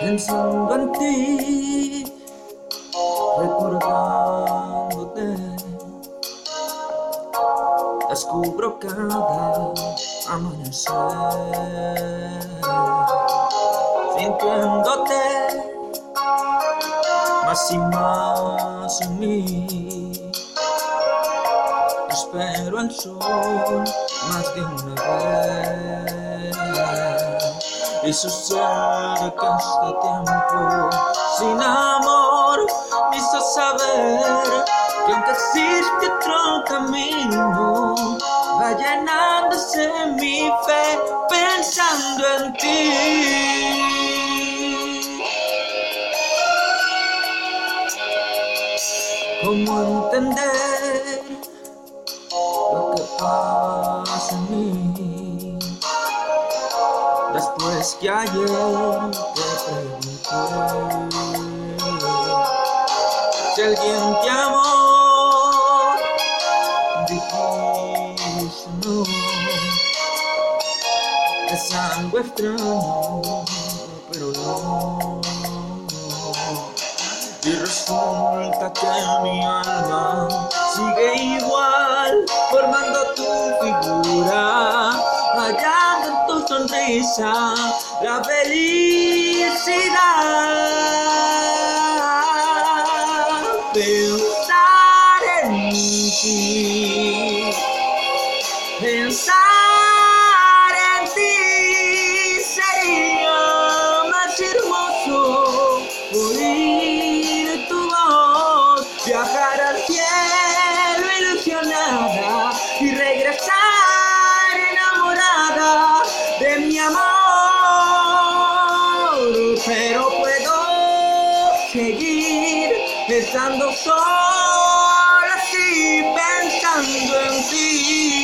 Pensando en ti, recordándote, descubro cada amanecer, sintiéndote más y más en mí. Espero el sol más de una vez y sucede que este tiempo sin amor me hizo saber que aunque existe otro camino va llenándose mi fe pensando en ti. ¿Cómo entender lo que pasa en mí? Después que ayer te pregunté si alguien te amó, dijiste no. Es algo extraño, pero no. Y resulta que mi alma sigue igual, formando tu figura, hallando en tu sonrisa la felicidad. Pensar en ti, pensar viajar al cielo ilusionada y regresar enamorada de mi amor. Pero puedo seguir estando sola así pensando en ti.